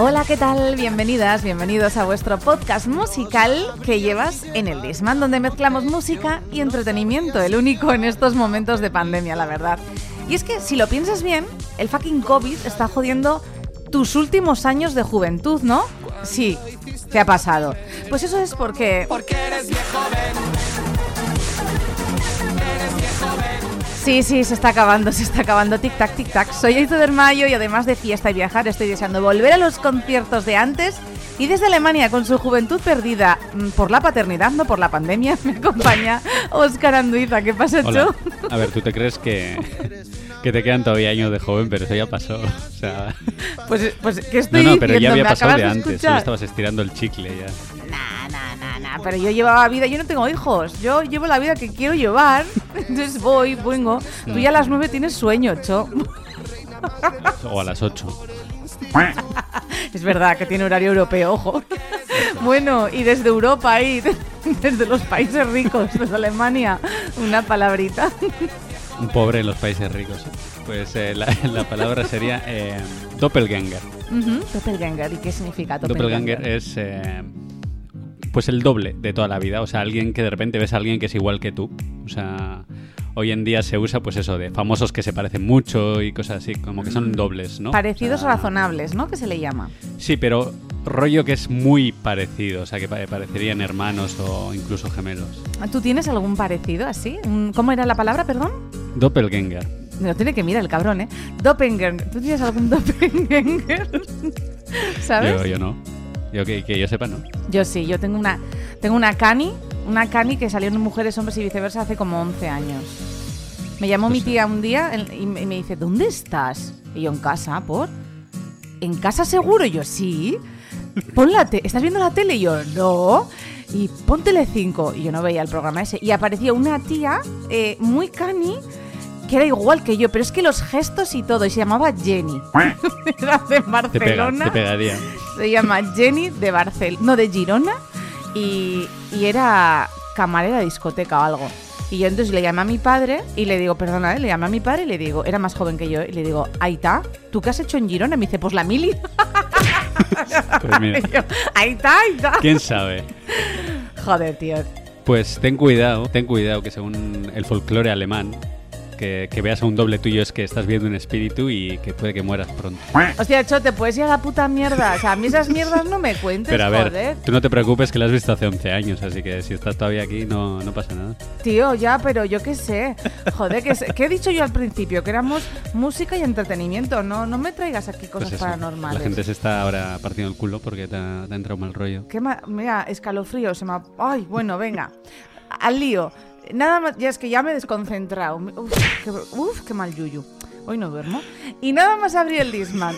Hola, ¿qué tal? Bienvenidas, bienvenidos a vuestro podcast musical que llevas en el Disman, donde mezclamos música y entretenimiento, el único en estos momentos de pandemia, la verdad. Y es que si lo piensas bien, el fucking COVID está jodiendo tus últimos años de juventud, ¿no? Sí, ¿qué ha pasado? Pues eso es porque... Porque eres viejo, Sí, sí, se está acabando, se está acabando. Tic tac, tic tac. Soy Aizu del Mayo y además de fiesta y viajar, estoy deseando volver a los conciertos de antes. Y desde Alemania, con su juventud perdida mm, por la paternidad, no por la pandemia, me acompaña Oscar Anduiza. ¿Qué pasa, Hola. A ver, tú te crees que, que te quedan todavía años de joven, pero eso ya pasó. O sea, Pues, pues ¿qué no, estoy no, pero ya había ¿Me pasado de antes. Solo estabas estirando el chicle ya. Nah, pero yo llevaba vida, yo no tengo hijos, yo llevo la vida que quiero llevar, entonces voy, vengo. Tú ya a las nueve tienes sueño, Cho. O a las 8. Es verdad que tiene horario europeo, ojo. Bueno, y desde Europa ahí, desde los países ricos, desde Alemania, una palabrita. Un pobre en los países ricos. Pues eh, la, la palabra sería eh, doppelganger. Doppelganger, ¿y qué significa Doppelganger es eh, pues el doble de toda la vida. O sea, alguien que de repente ves a alguien que es igual que tú. O sea, hoy en día se usa pues eso de famosos que se parecen mucho y cosas así, como que son dobles, ¿no? Parecidos O sea, razonables, ¿no? Que se le llama. Sí, pero rollo que es muy parecido, o sea, que pa- parecerían hermanos o incluso gemelos. ¿Tú tienes algún parecido así? ¿Cómo era la palabra, perdón? Doppelganger. Me lo tiene que mirar el cabrón, ¿eh? Doppelganger. ¿Tú tienes algún doppelganger? ¿Sabes? Yo, yo no. Yo que, que yo sepa, no. Yo sí, yo tengo una tengo una cani, una cani que salió en Mujeres, Hombres y Viceversa hace como 11 años. Me llamó mi Pues sí. tía un día y me dice, ¿dónde estás? Y yo, en casa, ¿por? ¿En casa seguro? Y yo, sí. Pon la te ¿Estás viendo la tele? Y yo, no. Y pon Tele5. Y yo no veía el programa ese. Y apareció una tía eh, muy cani que era igual que yo, pero es que los gestos y todo, y se llamaba Jenny. era de Te, pega, Barcelona. te pegaría. Se llama Jenny de Barcelona, no de Girona, y, y era camarera de discoteca o algo. Y yo entonces le llamé a mi padre y le digo, perdona, ¿eh? le llamé a mi padre y le digo, era más joven que yo, y le digo, Aita, ¿tú qué has hecho en Girona? Y me dice, pues la mili. Pues mira, yo, Aita, Aita. ¿quién sabe? Joder, tío. Pues ten cuidado, ten cuidado que según el folclore alemán, que, que veas a un doble tuyo es que estás viendo un espíritu y que puede que mueras pronto. Hostia, Cho, te puedes ir a la puta mierda. O sea, a mí esas mierdas no me cuentes, Pero a ver, joder. tú no te preocupes que lo has visto hace 11 años, así que si estás todavía aquí no, no pasa nada. Tío, ya, pero yo qué sé. Joder, que ¿qué he dicho yo al principio? Que éramos música y entretenimiento. No, no me traigas aquí cosas Pues eso, paranormales. La gente se está ahora partiendo el culo porque te ha, te ha entrado mal rollo. Qué Mira, escalofrío, se me ha... Ay, bueno, venga. Al lío. Nada más, ya es que ya me he desconcentrado. Uf, qué, uf, qué mal yuyu. Hoy no duermo. Y nada más abrí el Disman.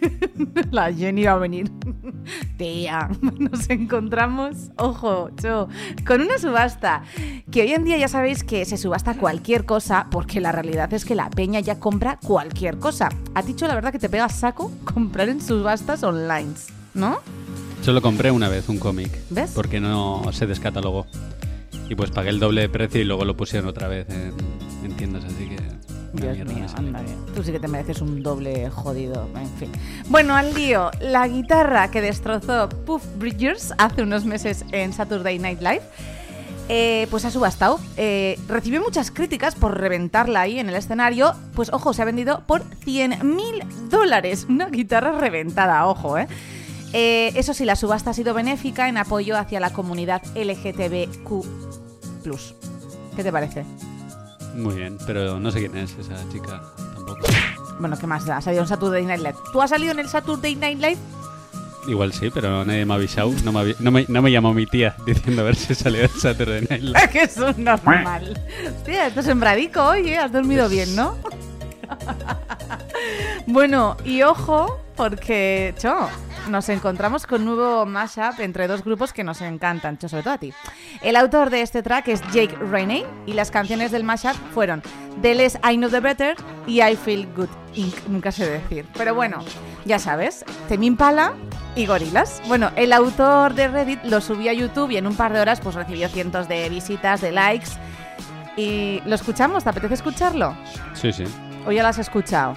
La Jenny va a venir. Tía, nos encontramos, ojo, cho, con una subasta. Que hoy en día ya sabéis que se subasta cualquier cosa, porque la realidad es que la peña ya compra cualquier cosa. Ha dicho la verdad que te pega saco comprar en subastas online, ¿no? Solo compré una vez un cómic. ¿Ves? Porque no se descatalogó. Y pues pagué el doble de precio y luego lo pusieron otra vez en, en tiendas, así que... Dios mío, anda bien. Tú sí que te mereces un doble jodido. En fin. Bueno, al lío. La guitarra que destrozó Puff Bridgers hace unos meses en Saturday Night Live. eh, pues ha subastado. Eh, recibió muchas críticas por reventarla ahí en el escenario. Pues ojo, se ha vendido por 100 mil dólares. Una guitarra reventada, ojo, ¿eh? Eh, Eso sí, la subasta ha sido benéfica en apoyo hacia la comunidad LGTBQ. ¿Qué te parece? Muy bien, pero no sé quién es esa chica tampoco. Bueno, ¿qué más da? Ha salido en Saturday Night Live. ¿Tú has salido en el Saturday Night Live? Igual sí, pero nadie me ha avisado. No me, avi- no me, no me llamó mi tía diciendo a ver si salió el Saturday Night Live. que es un normal. Hostia, esto es sembradico, oye, has dormido bien, ¿no? bueno, y ojo, porque, Cho, nos encontramos con un nuevo mashup entre dos grupos que nos encantan, sobre todo a ti. El autor de este track es Jake Rainey y las canciones del mashup fueron The Less I Know The Better y I Feel Good Inc. Nunca sé decir. Pero bueno, ya sabes, Temi Impala y Gorilas. Bueno, el autor de Reddit lo subió a YouTube y en un par de horas pues recibió cientos de visitas, de likes. ¿Y lo escuchamos? ¿Te apetece escucharlo? Sí, sí. ¿O ya lo has escuchado?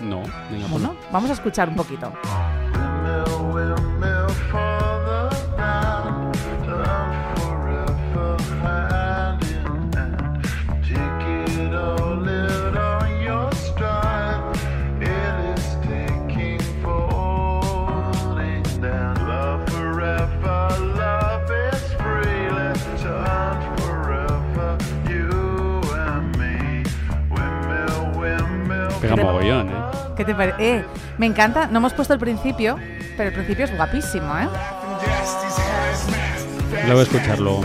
No, venga, Bueno, vamos a escuchar un poquito. Te parece? Eh, me encanta, no hemos puesto el principio, pero el principio es guapísimo, ¿eh? Lo voy a escuchar luego.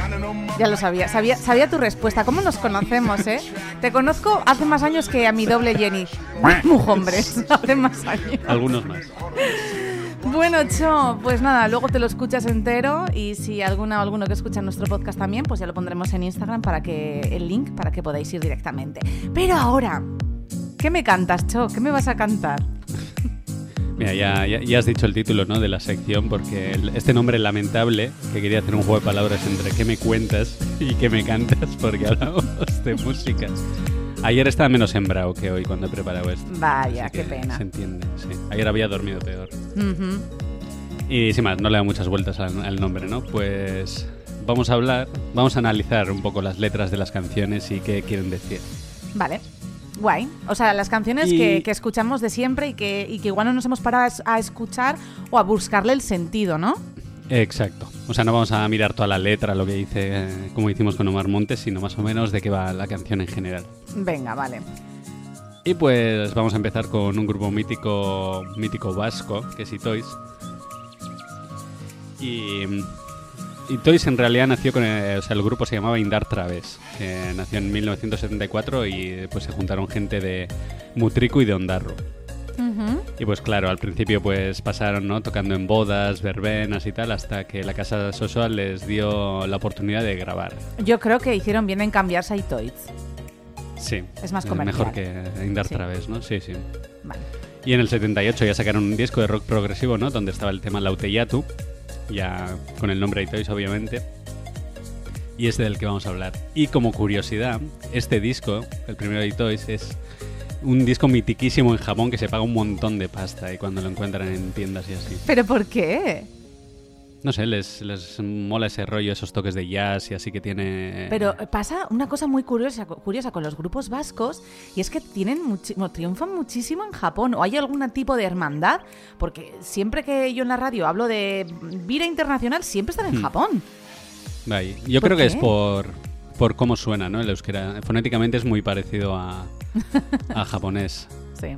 Ya lo sabía, sabía, sabía tu respuesta. ¿Cómo nos conocemos, eh? Te conozco hace más años que a mi doble Jenny. Mujombres, hace más años. Algunos más. Bueno, Cho, pues nada, luego te lo escuchas entero y si alguna o alguno que escucha nuestro podcast también, pues ya lo pondremos en Instagram para que el link para que podáis ir directamente. Pero ahora, ¿qué me cantas, Cho? ¿Qué me vas a cantar? Mira, ya, ya, ya has dicho el título ¿no? de la sección, porque el- este nombre lamentable, que quería hacer un juego de palabras entre qué me cuentas y qué me cantas, porque hablamos de música. Ayer estaba menos sembrado que hoy cuando he preparado esto. Vaya, qué pena. Se entiende, sí. Ayer había dormido peor. Ujú. Y sin más, no le da muchas vueltas al, al nombre, ¿no? Pues vamos a hablar, vamos a analizar un poco las letras de las canciones y qué quieren decir. Vale. Guay. O sea, las canciones Y- que, que escuchamos de siempre y que, y que igual no nos hemos parado a escuchar o a buscarle el sentido, ¿no? Exacto. O sea, no vamos a mirar toda la letra, lo que dice, eh, como hicimos con Omar Montes, sino más o menos de qué va la canción en general. Venga, vale. Y pues vamos a empezar con un grupo mítico, mítico vasco, que es Itois. Y Itois en realidad nació con, el, o sea, el grupo se llamaba Indar Traves, que nació en 1974 y pues se juntaron gente de Mutriku y de Ondarro. Y pues claro, al principio pues pasaron, ¿no? Tocando en bodas, verbenas y tal, hasta que la Casa Sosoa les dio la oportunidad de grabar. Yo creo que hicieron bien en cambiarse a Itoiz. Sí. Es más eh, comercial. Mejor que Indar Sí. Traves, ¿no? Sí, sí. Vale. Y en el 78 ya sacaron un disco de rock progresivo, ¿no? Donde estaba el tema Lauteyatu, ya con el nombre Itois, obviamente. Y es del que vamos a hablar. Y como curiosidad, este disco, el primero de Itois, es un disco mitiquísimo en Japón que se paga un montón de pasta y cuando lo encuentran en tiendas y así. ¿Pero por qué? No sé, les, les mola ese rollo, esos toques de jazz y así que tiene... Pero pasa una cosa muy curiosa, curiosa con los grupos vascos y es que tienen triunfan muchísimo en Japón. ¿O hay algún tipo de hermandad? Porque siempre que yo en la radio hablo de vida internacional, siempre están en Hmm. Japón. Yo ¿Por creo que es por, por cómo suena, ¿no? El euskera. Fonéticamente es muy parecido a, a japonés. Sí.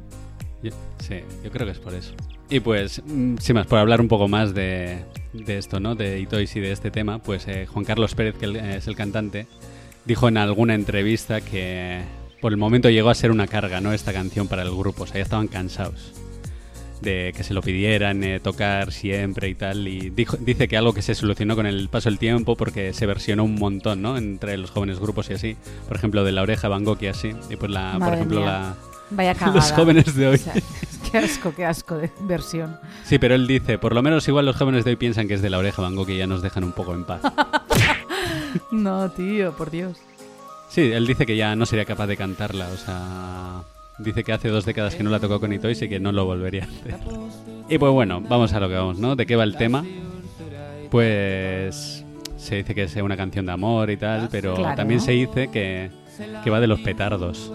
Yo- sí, yo creo que es por eso. Y pues, mm, sin más, por hablar un poco más de, de esto, ¿no? De Itois y de este tema, pues eh, Juan Carlos Pérez, que es el cantante, dijo en alguna entrevista que por el momento llegó a ser una carga, ¿no? Esta canción para el grupo, o sea, ya estaban cansados de que se lo pidieran, eh, tocar siempre y tal. Y dijo, dice que algo que se solucionó con el paso del tiempo porque se versionó un montón, ¿no? Entre los jóvenes grupos y así. Por ejemplo, de La Oreja Van Gogh y así. Y pues la, por ejemplo, mía. la, Vaya los jóvenes de hoy. O sea, qué asco, qué asco de versión. Sí, pero él dice, por lo menos igual los jóvenes de hoy piensan que es de la oreja Van Gogh y ya nos dejan un poco en paz. No, tío, por Dios. Sí, él dice que ya no sería capaz de cantarla, o sea... Dice que hace dos décadas que no la tocó con Itois y que no lo volvería a hacer. Y pues bueno, vamos a lo que vamos, ¿no? ¿De qué va el tema? Pues... Se dice que es una canción de amor y tal, pero Claro. también se dice que, que va de los petardos.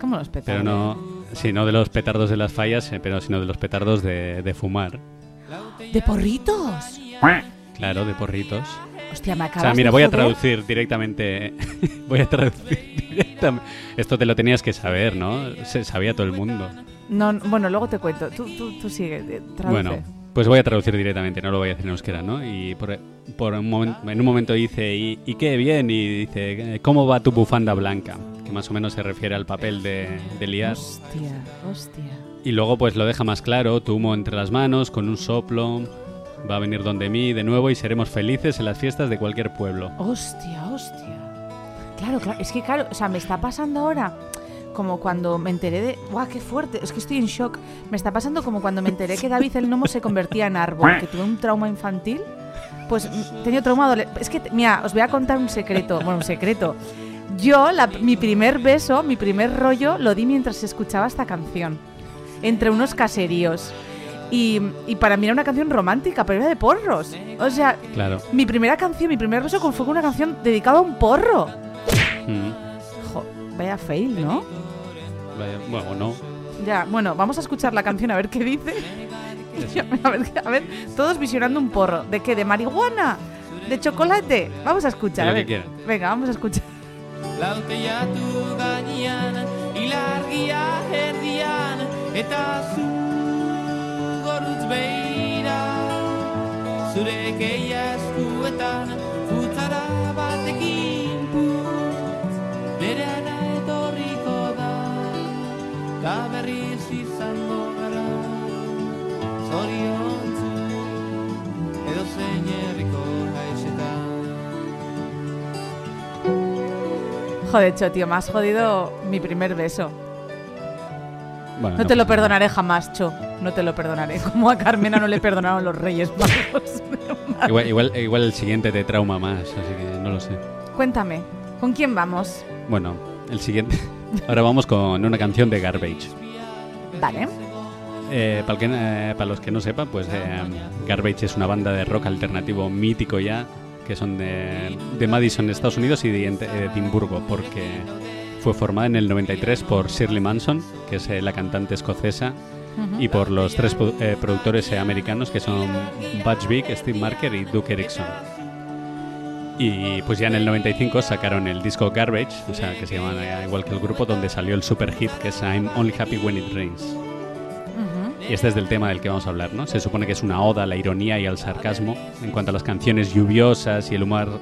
¿Cómo los petardos? Pero no... Sí, no de los petardos de las fallas, eh, pero sino de los petardos de, de fumar. ¿De porritos? Claro, de porritos. Hostia, me O sea, mira, de voy a joder. traducir directamente. voy a traducir directamente. Esto te lo tenías que saber, ¿no? Se sabía todo el mundo. No, no, bueno, luego te cuento. Tú, tú, tú sigue, eh, traduce. Bueno, Pues voy a traducir directamente, no lo voy a hacer en euskera, ¿no? Y por, por un momento, en un momento dice, ¿y, y qué bien? Y dice, ¿cómo va tu bufanda blanca? Que más o menos se refiere al papel de, de liar. Hostia, hostia. Y luego pues lo deja más claro, tu humo entre las manos, con un soplo, va a venir donde mí de nuevo y seremos felices en las fiestas de cualquier pueblo. Hostia, hostia. Claro, claro, es que claro, o sea, me está pasando ahora como cuando me enteré de... ¡Guau, qué fuerte! Es que estoy en shock. Me está pasando como cuando me enteré que David el Nomo se convertía en árbol, que tuve un trauma infantil. Pues tenía trauma adolescente. Es que, mira, os voy a contar un secreto. Bueno, un secreto. Yo, la- mi primer beso, mi primer rollo, lo di mientras escuchaba esta canción. Entre unos caseríos. Y, y para mí era una canción romántica, pero era de porros. O sea, Claro. mi primera canción, mi primer beso fue con una canción dedicada a un porro. Mm. Jo, vaya fail, ¿no? Vaya, bueno, no. Ya, bueno, vamos a escuchar la canción a ver qué dice. A ver, a ver, todos visionando un porro. ¿De qué? ¿De marihuana? ¿De chocolate? Vamos a escuchar. A ver. Venga, vamos a escuchar. Lauteiatu gainean, ilargia erdian, eta zu Joder, cho, tío, me has jodido mi primer beso. Bueno, No te lo perdonaré jamás, Cho. No te lo perdonaré. Como a Carmena no le perdonaron los Reyes Magos. Igual, igual, igual el siguiente te trauma más, así que no lo sé. Cuéntame, ¿con quién vamos? Bueno, el siguiente. Ahora vamos con una canción de Garbage. Vale. Eh, para, eh, los que no sepan, pues eh, Garbage es una banda de rock alternativo mítico ya, que son de, de Madison, Estados Unidos y de Ent- Edimburgo, porque fue formada en el 93 por Shirley Manson, que es eh, la cantante escocesa, y por los tres eh, productores eh, americanos que son Butch Vig, Steve Marker y Duke Erickson. Y pues ya en el 95 sacaron el disco Garbage, o sea, que se llama eh, igual que el grupo, donde salió el super hit que es I'm Only Happy When It Rains. Y este es del tema del que vamos a hablar, ¿no? Se supone que es una oda a la ironía y al sarcasmo en cuanto a las canciones lluviosas y el humor.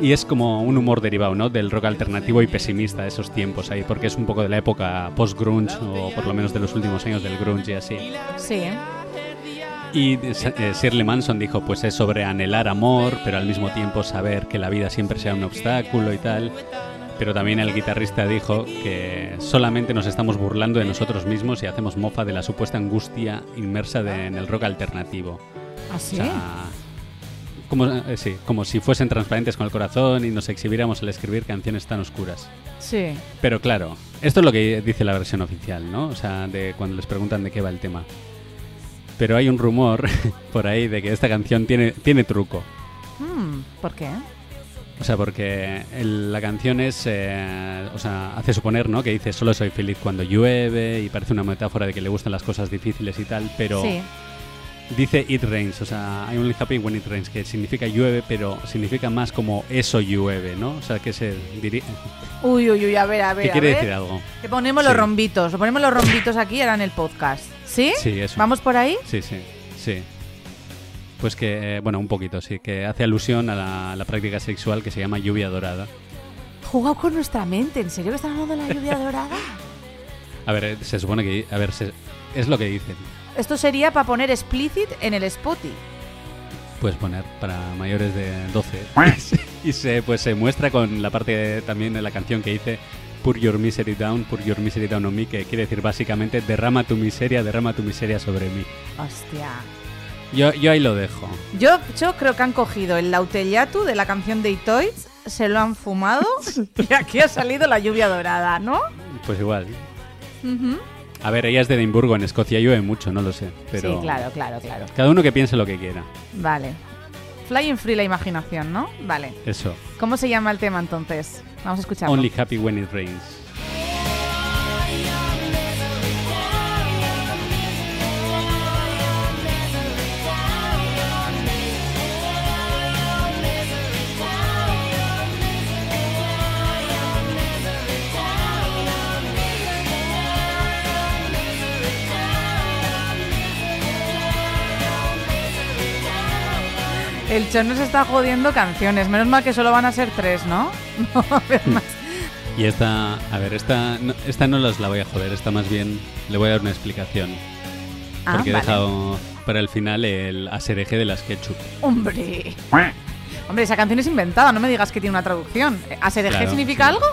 Y es como un humor derivado, ¿no? Del rock alternativo y pesimista de esos tiempos ahí, porque es un poco de la época post-grunge o por lo menos de los últimos años del grunge y así. Sí. Y eh, Shirley Manson dijo, pues es sobre anhelar amor, pero al mismo tiempo saber que la vida siempre sea un obstáculo y tal. Pero también el guitarrista dijo que solamente nos estamos burlando de nosotros mismos y hacemos mofa de la supuesta angustia inmersa de- en el rock alternativo. ¿Así? O sea, como, eh, sí, como si fuesen transparentes con el corazón y nos exhibiéramos al escribir canciones tan oscuras. sí. Pero claro, esto es lo que dice la versión oficial, ¿no? O sea, de cuando les preguntan de qué va el tema. Pero hay un rumor por ahí de que esta canción tiene, tiene truco. Mm, ¿Por qué? O sea, porque el- la canción es, eh, o sea, hace suponer, ¿no? Que dice solo soy feliz cuando llueve y parece una metáfora de que le gustan las cosas difíciles y tal, pero Sí. dice it rains, o sea, I'm only happy when it rains, que significa llueve, pero significa más como eso llueve, ¿no? O sea, que se diría, Uy, uy, uy, a ver, a ver. que a quiere ver. decir algo. Que ponemos Sí. los rombitos. Lo ponemos los rombitos aquí ahora en el podcast. ¿Sí? Sí, eso. ¿Vamos por ahí? Sí, sí, sí. Pues que, eh, bueno, un poquito, sí, que hace alusión a la, a la práctica sexual que se llama lluvia dorada. Jugado con nuestra mente. ¿En serio que están hablando de la lluvia dorada? A ver, eh, se supone que, a ver, se- es lo que dicen. Esto sería para poner explicit en el Spotify. Puedes poner para mayores de 12. y se, pues se muestra con la parte de- también de la canción que dice Pour your misery down, pour your misery down on me, que quiere decir básicamente derrama tu miseria, derrama tu miseria sobre mí. Hostia. Yo, yo ahí lo dejo. Yo, yo creo que han cogido el lautellatu de la canción de Itoiz, se lo han fumado y aquí ha salido la lluvia dorada, ¿no? Pues igual. A ver, ella es de Edimburgo, en Escocia llueve mucho, no lo sé. Pero Sí, claro, claro, claro. Cada uno que piense lo que quiera. Vale. Flying free la imaginación, ¿no? Vale. Eso. ¿Cómo se llama el tema entonces? Vamos a escucharlo. Only happy when it rains. El Chon nos está jodiendo canciones. Menos mal que solo van a ser tres, ¿no? No va a haber más. Y esta, a ver, esta no, esta no las la voy a joder, esta más bien le voy a dar una explicación. Ah, porque he vale. dejado para el final el asereje de las ketchup. Hombre. Hombre, esa canción es inventada, no me digas que tiene una traducción. ¿ASDG Claro, significa sí. algo?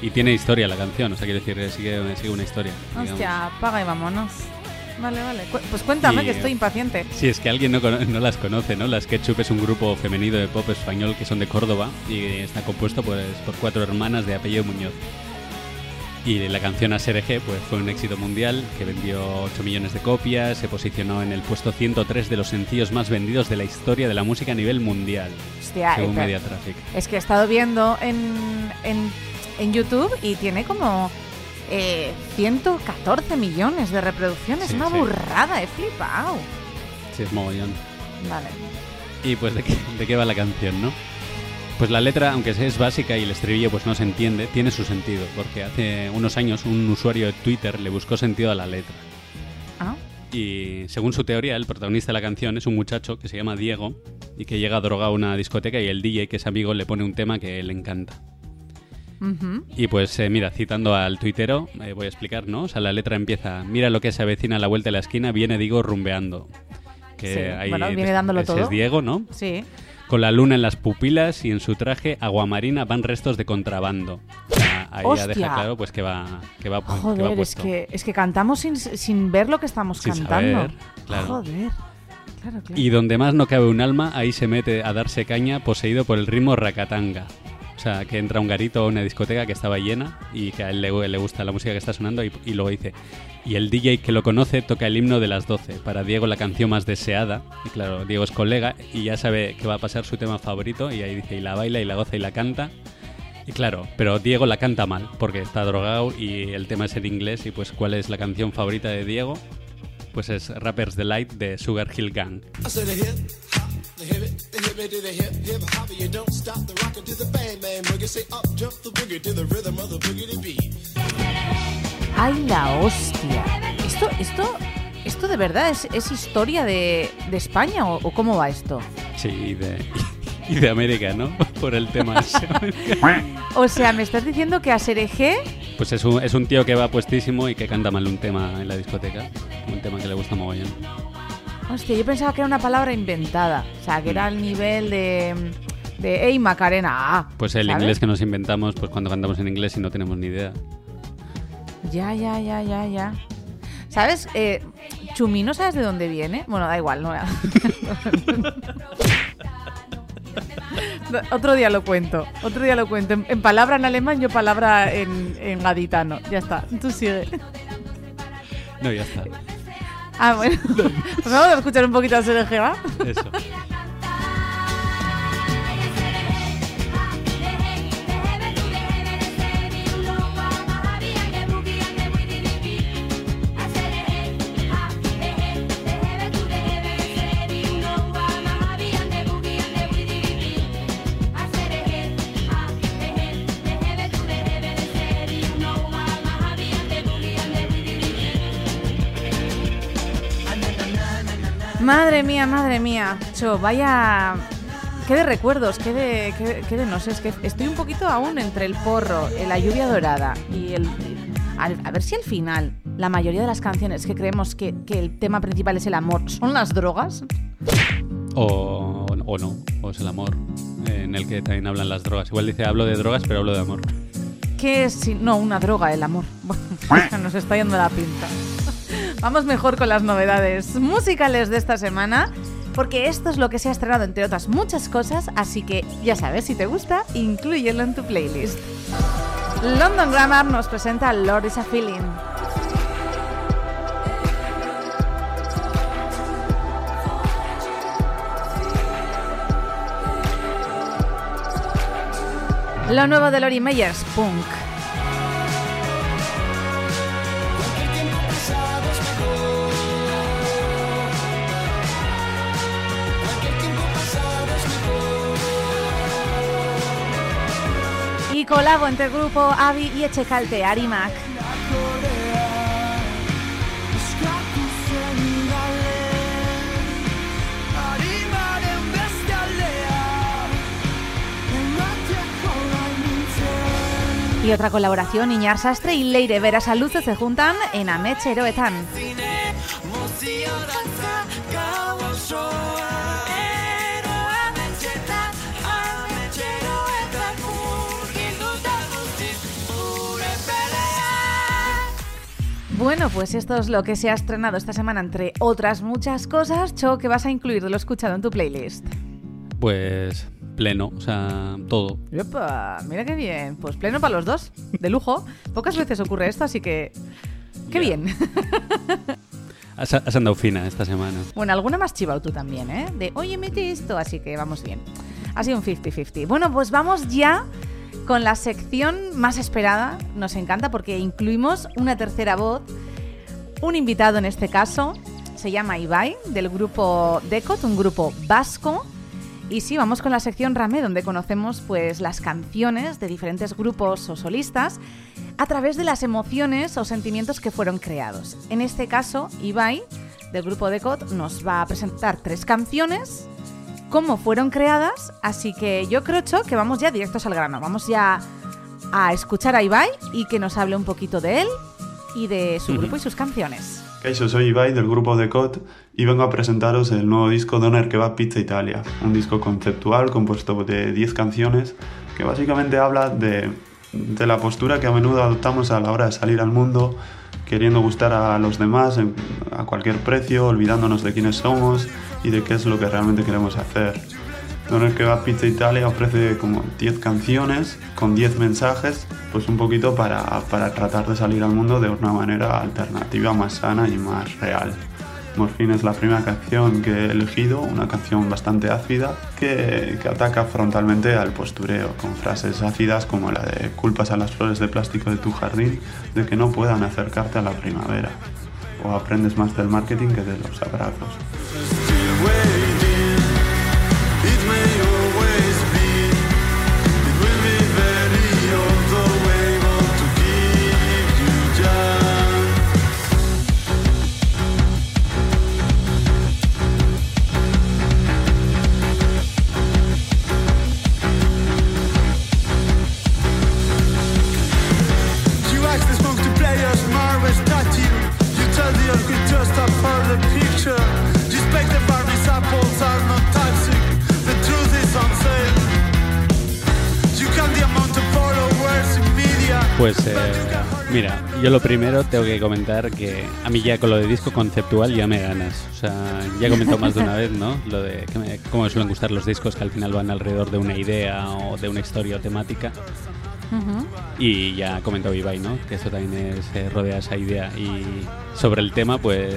Y tiene historia la canción, o sea, quiero decir, sigue, sigue una historia. digamos. Hostia, apaga y vámonos. Vale, vale. Cu- Pues cuéntame, Y, que estoy impaciente. Si es que alguien no, no las conoce, ¿no? Las Ketchup es un grupo femenino de pop español que son de Córdoba y está compuesto pues, por cuatro hermanas de apellido Muñoz. Y la canción Asereje pues, fue un éxito mundial que vendió 8 millones de copias, se posicionó en el puesto 103 de los sencillos más vendidos de la historia de la música a nivel mundial, Hostia, según Media Traffic. Es que he estado viendo en, en, en YouTube y tiene como eh, 114 millones de reproducciones. Sí, Una sí. burrada, he flipado. Sí, es mogollón. Vale. Y pues de qué, de qué va la canción, ¿no? Pues la letra, aunque es básica y el estribillo pues no se entiende, tiene su sentido, porque hace unos años un usuario de Twitter le buscó sentido a la letra. Ah, Y según su teoría, el protagonista de la canción es un muchacho que se llama Diego y que llega drogado a una discoteca y el DJ, que es amigo, le pone un tema que le encanta. Y pues eh, mira, citando al tuitero, eh, voy a explicar, ¿no? O sea, la letra empieza, mira lo que se avecina a la vuelta de la esquina, viene Diego rumbeando. Que Sí, ahí bueno, viene dándolo ese todo. es Diego, ¿no? Sí. Con la luna en las pupilas y en su traje aguamarina van restos de contrabando. Ahí ya ¡Hostia! deja claro pues que va, que va, pu- que va Joder, es que, es que cantamos sin, sin ver lo que estamos Sin cantando. saber, claro. Joder. Claro, claro. Y donde más no cabe un alma, ahí se mete a darse caña poseído por el ritmo racatanga. O sea, que entra un garito a una discoteca que estaba llena y que a él le, le gusta la música que está sonando y, y luego dice, y el DJ que lo conoce toca el himno de las 12, para Diego la canción más deseada, y claro, Diego es colega y ya sabe que va a pasar su tema favorito y ahí dice, y la baila y la goza y la canta. Y claro, pero Diego la canta mal porque está drogado y el tema es en inglés y pues ¿cuál es la canción favorita de Diego? Pues es Rapper's Delight de Sugar Hill Gang. Hip it, the hip it to the hip hip hop. You don't stop the rocket to the bang bang boogie. Say up jump the boogie to the rhythm of the boogie to beat. ¡Ay, la hostia! ¿Esto, esto, esto de verdad es, es historia de, de España o, o cómo va esto? Sí, y de, y de América, ¿no? Por el tema ese. O sea, me estás diciendo que a Sereje Pues es un, es un tío que va puestísimo y que canta mal un tema en la discoteca. Un tema que le gusta mogollón. Hostia, yo pensaba que era una palabra inventada. O sea, que era al nivel de. de Ey, Macarena. Ah, Pues el ¿sabes? inglés que nos inventamos pues cuando cantamos en inglés y no tenemos ni idea. Ya, ya, ya, ya, ya. ¿Sabes? Eh, Chumi, ¿no sabes de dónde viene? Bueno, da igual, no. Otro día lo cuento, otro día lo cuento. En, en palabra en alemán, yo palabra en, en gaditano. Ya está, tú sigue. No, ya está. Ah, bueno. Pues vamos a escuchar un poquito a Sergio, ¿va? Eso. Madre mía, madre mía. Cho, vaya. Qué de recuerdos, qué de, qué, qué de no sé, es que estoy un poquito aún entre el porro, la lluvia dorada y el. al- a ver si al final la mayoría de las canciones que creemos que, que el tema principal es el amor son las drogas. O, o no, o es el amor, eh, en el que también hablan las drogas. Igual dice, hablo de drogas, pero hablo de amor. ¿Qué es? si- No, una droga, el amor. Bueno, nos está yendo la pinta. Vamos mejor con las novedades musicales de esta semana, porque esto es lo que se ha estrenado entre otras muchas cosas, así que ya sabes, si te gusta, inclúyelo en tu playlist. London Grammar nos presenta Lord is a Feeling. Lo nuevo de Lori Meyers, Punk. colabo entre grupo Avi y Echecalte, Arimac. Y otra colaboración, Iñar Sastre y Leire Veras Luce se juntan en Ametseroetan. Bueno, pues esto es lo que se ha estrenado esta semana, entre otras muchas cosas. Cho, ¿qué vas a incluir de lo escuchado en tu playlist? Pues pleno, o sea, todo. Epa, mira qué bien. Pues pleno para los dos, de lujo. Pocas veces ocurre esto, así que... ¡Qué bien! Has, has andado fina esta semana. Bueno, alguna más chivado tú también, ¿eh? De, oye, mete esto, así que vamos bien. Ha sido un 50-50. Bueno, pues vamos ya con la sección más esperada. Nos encanta porque incluimos una tercera voz, un invitado en este caso. Se llama Ibai, del grupo Decot, un grupo vasco. Y sí, vamos con la sección Rame, donde conocemos pues las canciones de diferentes grupos o solistas a través de las emociones o sentimientos que fueron creados. En este caso, Ibai, del grupo Decot, nos va a presentar tres canciones, cómo fueron creadas, así que yo creo, Cho, que vamos ya directos al grano. Vamos ya a escuchar a Ibai y que nos hable un poquito de él y de su grupo y sus canciones. Kaixo, soy Ibai del grupo The Cot y vengo a presentaros el nuevo disco Doner Kebab Pizza Italia, un disco conceptual compuesto de 10 canciones que básicamente habla de, de la postura que a menudo adoptamos a la hora de salir al mundo, queriendo gustar a los demás a cualquier precio, olvidándonos de quiénes somos y de qué es lo que realmente queremos hacer. Doner Kebab Pizza Italia ofrece como 10 canciones con 10 mensajes, pues un poquito para, para tratar de salir al mundo de una manera alternativa, más sana y más real. Morphine es la primera canción que he elegido, una canción bastante ácida que, que ataca frontalmente al postureo, con frases ácidas como la de culpas a las flores de plástico de tu jardín de que no puedan acercarte a la primavera, o aprendes más del marketing que de los abrazos. It yo lo primero tengo que comentar que a mí ya con lo de disco conceptual ya me ganas. O sea, ya he comentado más de una vez, ¿no? Lo de que me- cómo me suelen gustar los discos que al final van alrededor de una idea o de una historia o temática. Y ya ha comentado Ibai, ¿no? Que esto también es, eh, rodea esa idea. Y sobre el tema, pues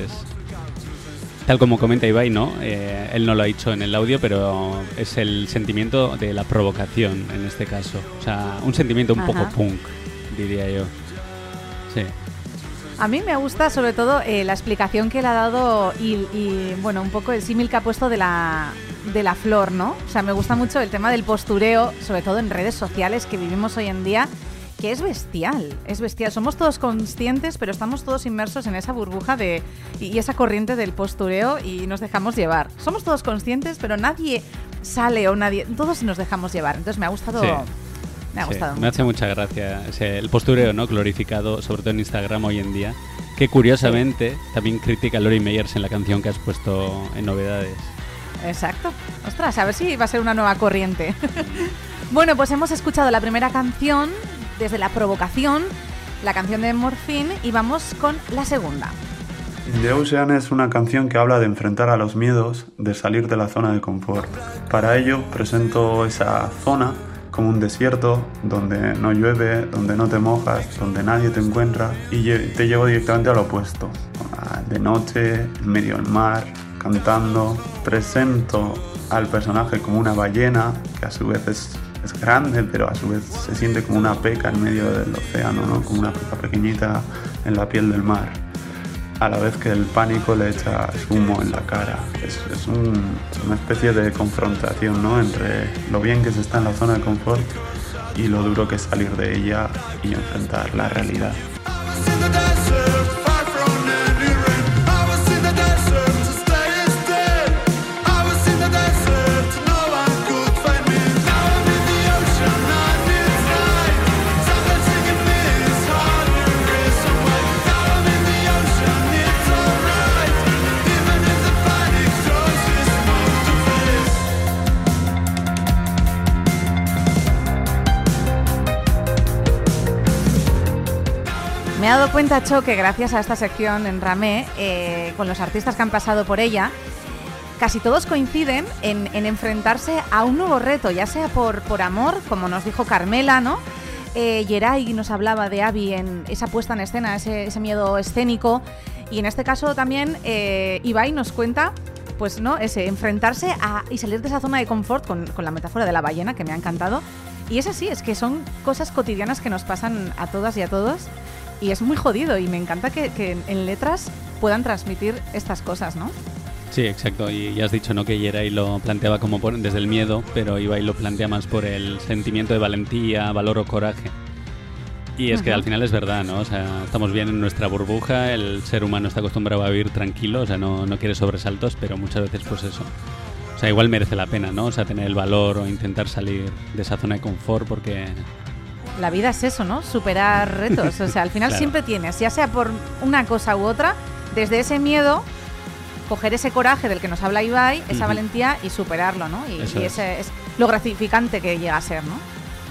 tal como comenta Ibai, ¿no? Eh, él no lo ha dicho en el audio, pero es el sentimiento de la provocación en este caso. O sea, un sentimiento un poco punk, diría yo. Sí. A mí me gusta sobre todo eh, la explicación que él ha dado y, y, bueno, un poco el símil que ha puesto de la, de la flor, ¿no? O sea, me gusta mucho el tema del postureo, sobre todo en redes sociales que vivimos hoy en día, que es bestial, es bestial. Somos todos conscientes, pero estamos todos inmersos en esa burbuja de y, y esa corriente del postureo y nos dejamos llevar. Somos todos conscientes, pero nadie sale o nadie, todos nos dejamos llevar. Entonces me ha gustado, Sí. Me ha Sí, gustado me mucho. hace mucha gracia ese- el postureo, ¿no? Glorificado, sobre todo en Instagram hoy en día. Que curiosamente también critica a Lori Meyers en la canción que has puesto en novedades. Exacto. Ostras, a ver si va a ser una nueva corriente. bueno, pues hemos escuchado la primera canción desde la provocación, la canción de Morphine, y vamos con la segunda. The Ocean es una canción que habla de enfrentar a los miedos, de salir de la zona de confort. Para ello presento esa zona como un desierto donde no llueve, donde no te mojas, donde nadie te encuentra y te llevo directamente al opuesto. De noche, en medio del mar, cantando. Presento al personaje como una ballena que a su vez es, es grande, pero a su vez se siente como una peca en medio del océano, ¿no? como una peca pequeñita en la piel del mar a la vez que el pánico le echa humo en la cara. Es, es un- una especie de confrontación ¿no? entre lo bien que se está en la zona de confort y lo duro que es salir de ella y enfrentar la realidad. Cuenta, Cho, que gracias a esta sección en Ramé, eh, con los artistas que han pasado por ella, casi todos coinciden en, en enfrentarse a un nuevo reto, ya sea por, por amor, como nos dijo Carmela, ¿no? Eh, Yeray nos hablaba de Abby en esa puesta en escena, ese, ese miedo escénico. Y en este caso también eh, Ibai nos cuenta, pues no, ese enfrentarse a, y salir de esa zona de confort con, con la metáfora de la ballena, que me ha encantado. Y es así, es que son cosas cotidianas que nos pasan a todas y a todos. Y es muy jodido y me encanta que, que en- letras puedan transmitir estas cosas, ¿no? Sí, exacto. Y ya has dicho, ¿no? Que Yeray lo planteaba como por- desde el miedo, pero Ibai lo plantea más por el sentimiento de valentía, valor o coraje. Y es que Ujú. al final es verdad, ¿no? O sea, estamos bien en nuestra burbuja, el ser humano está acostumbrado a vivir tranquilo, o sea, no, no quiere sobresaltos, pero muchas veces pues eso. O sea, igual merece la pena, ¿no? O sea, tener el valor o intentar salir de esa zona de confort porque... La vida es eso, ¿no? Superar retos. O sea, al final Claro. siempre tienes, ya sea por una cosa u otra, desde ese miedo, coger ese coraje del que nos habla Ibai, esa valentía y superarlo, ¿no? Y, ese es lo gratificante que llega a ser, ¿no?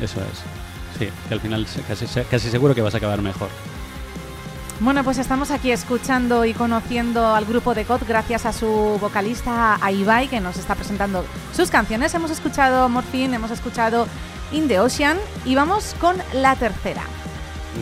Eso es. Sí, que al final casi, se- casi seguro que vas a acabar mejor. Bueno, pues estamos aquí escuchando y conociendo al grupo de COD gracias a su vocalista, a Ibai, que nos está presentando sus canciones. Hemos escuchado Morphine, hemos escuchado In the Ocean y vamos con la tercera.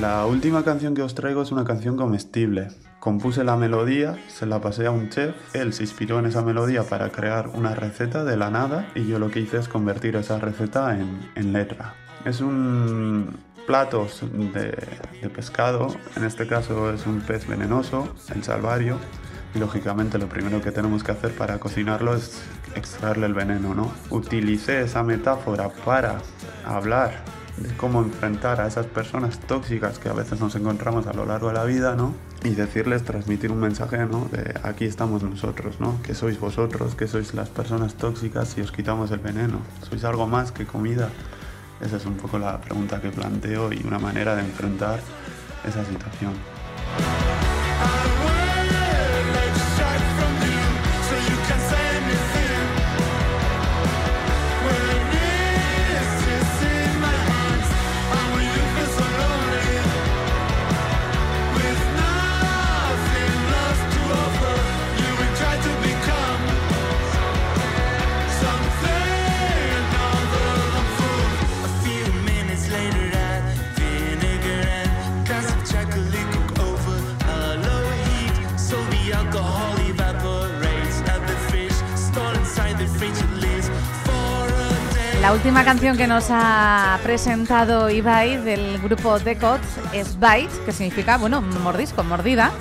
La última canción que os traigo es una canción comestible. Compuse la melodía, se la pasé a un chef, él se inspiró en esa melodía para crear una receta de la nada y yo lo que hice es convertir esa receta en, en letra. Es un plato de, de pescado, en este caso es un pez venenoso, el salvario, y lógicamente lo primero que tenemos que hacer para cocinarlo es extraerle el veneno, ¿no? Utilicé esa metáfora para hablar de cómo enfrentar a esas personas tóxicas que a veces nos encontramos a lo largo de la vida, ¿no? Y decirles, transmitir un mensaje, ¿no? De aquí estamos nosotros, ¿no? Que sois vosotros, que sois las personas tóxicas si os quitamos el veneno. Sois algo más que comida. Esa es un poco la pregunta que planteo y una manera de enfrentar esa situación. Última canción que nos ha presentado Ibai del grupo Decot es Bite, que significa, bueno, mordisco, mordida.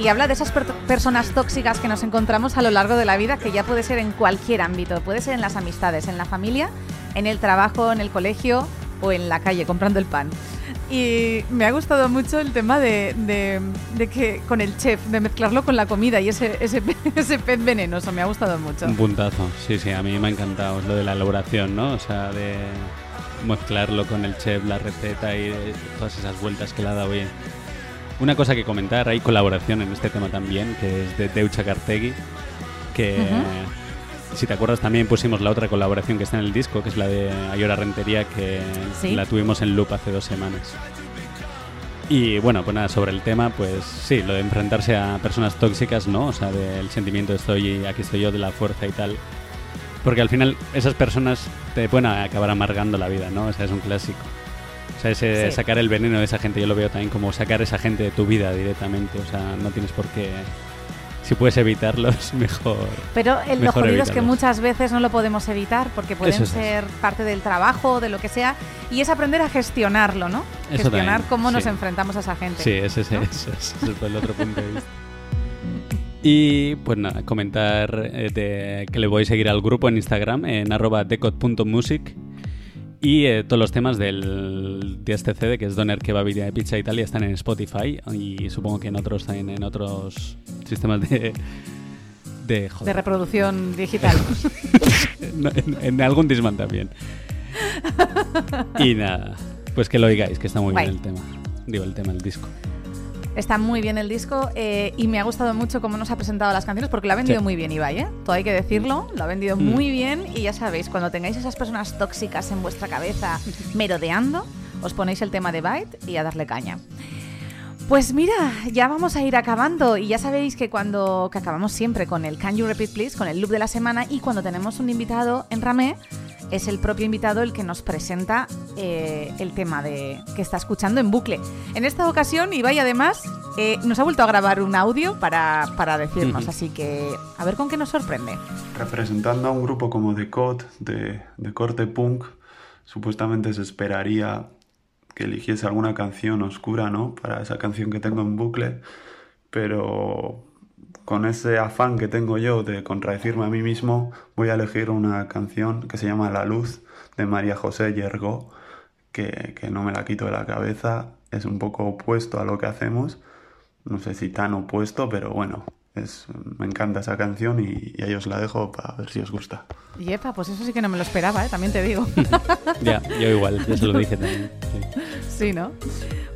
Y habla de esas per- personas tóxicas que nos encontramos a lo largo de la vida, que ya puede ser en cualquier ámbito. Puede ser en las amistades, en la familia, en el trabajo, en el colegio o en la calle, comprando el pan. Y me ha gustado mucho el tema de, de- de que con el chef, de mezclarlo con la comida y ese, ese, ese pez venenoso. Me ha gustado mucho. Un puntazo, sí, sí, a mí me ha encantado lo de la elaboración, ¿no? O sea, de mezclarlo con el chef, la receta y todas esas vueltas que le ha dado bien. Una cosa que comentar, hay colaboración en este tema también, que es de Teucha Cartegui, que si te acuerdas también pusimos la otra colaboración que está en el disco, que es la de Ayora Rentería, que Sí. la tuvimos en loop hace dos semanas. Y bueno, pues nada, sobre el tema, pues sí, lo de enfrentarse a personas tóxicas, ¿no? O sea, del sentimiento de estoy, aquí estoy yo, de la fuerza y tal. Porque al final esas personas te pueden acabar amargando la vida, ¿no? O sea, es un clásico. O sea, ese Sí. sacar el veneno de esa gente, yo lo veo también como sacar esa gente de tu vida directamente. O sea, no tienes por qué... Si puedes evitarlo, es mejor. Pero el, lo Mejor jodido es que evitarlos. muchas veces no lo podemos evitar porque pueden es. ser parte del trabajo, de lo que sea, y es aprender a gestionarlo, ¿no? Eso Gestionar también, cómo nos enfrentamos a esa gente. Sí, ese, ese, ¿no? ese es ese el otro punto de vista. Y pues nada, comentar eh, de que le voy a seguir al grupo en Instagram en arroba decod.music y eh, todos los temas del de este CD que es Doner Kebab de Pizza Italia están en Spotify y supongo que en otros también en otros sistemas de de, reproducción digital. en, en algún Disman también. Y nada, pues que lo oigáis, que está muy bien el tema. Digo, el tema, el disco. Está muy bien el disco eh, y me ha gustado mucho cómo nos ha presentado las canciones porque lo ha vendido Sí. muy bien Ibai, ¿eh? Todo hay que decirlo, lo ha vendido Mm. muy bien y ya sabéis, cuando tengáis esas personas tóxicas en vuestra cabeza merodeando, os ponéis el tema de Byte y a darle caña. Pues mira, ya vamos a ir acabando y ya sabéis que cuando que acabamos siempre con el Can You Repeat Please, con el loop de la semana y cuando tenemos un invitado en Ramé, es el propio invitado el que nos presenta eh, el tema de que está escuchando en bucle. En esta ocasión, Ibai además eh, nos ha vuelto a grabar un audio para, para decirnos, así que a ver con qué nos sorprende. Representando a un grupo como The Code, de, de corte punk, supuestamente se esperaría que eligiese alguna canción oscura, ¿no? Para esa canción que tengo en bucle, pero con ese afán que tengo yo de contradecirme a mí mismo, voy a elegir una canción que se llama La Luz, de María José Yergo, que, que no me la quito de la cabeza, es un poco opuesto a lo que hacemos, no sé si tan opuesto, pero bueno, es, me encanta esa canción y, y ahí os la dejo para ver si os gusta. Y epa, pues eso sí que no me lo esperaba, ¿eh? también te digo. Ya, yo igual, ya se lo dije también. sí. Sí, ¿no?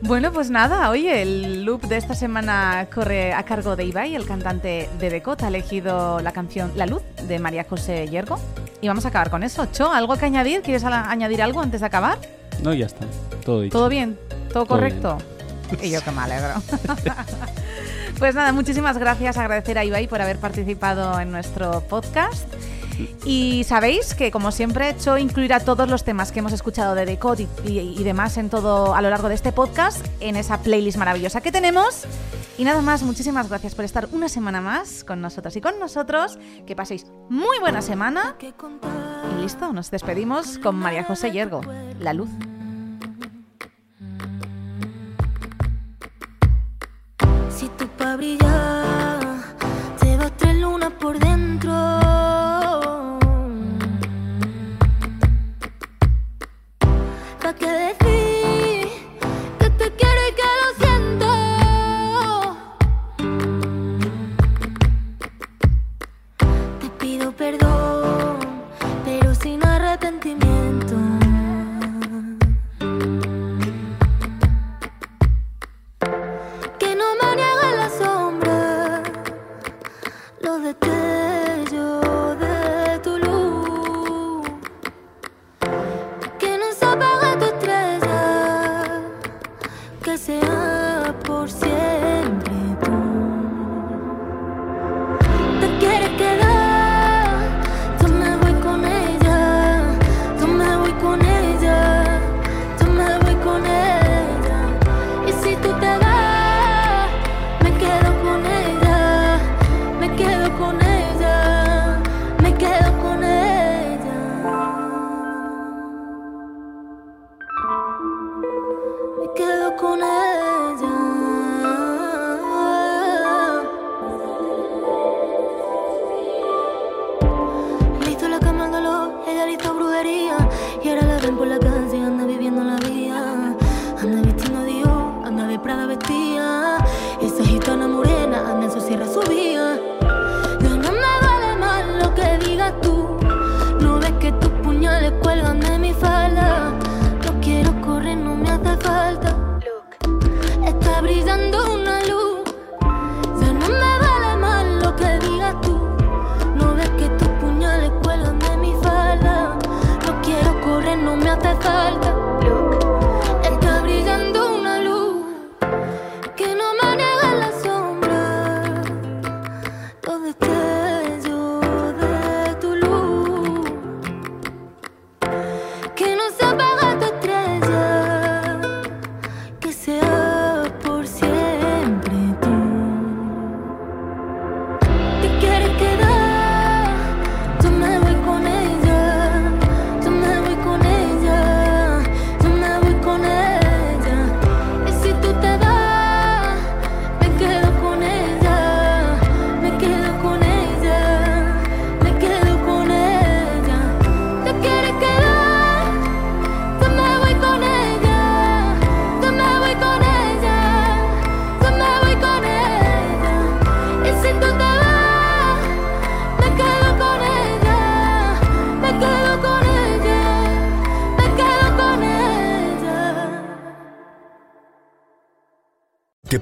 Bueno, pues nada, oye, el loop de esta semana corre a cargo de Ibai, el cantante de Decot. Ha elegido la canción La Luz de María José Yergo. Y vamos a acabar con eso. Cho, ¿algo que añadir? ¿Quieres añadir algo antes de acabar? No, ya está. Todo dicho. ¿Todo bien? ¿Todo Todo correcto? Y yo que me alegro. pues nada, muchísimas gracias. Agradecer a Ibai por haber participado en nuestro podcast. Y sabéis que, como siempre, Cho incluirá todos los temas que hemos escuchado de Decode y, y- demás en todo a lo largo de este podcast en esa playlist maravillosa que tenemos. Y nada más, muchísimas gracias por estar una semana más con nosotras y con nosotros. Que paséis muy buena semana. Y listo, nos despedimos con María José Yergo, La Luz. Si tú pa' brillar tres lunas por dentro. ¿Pa'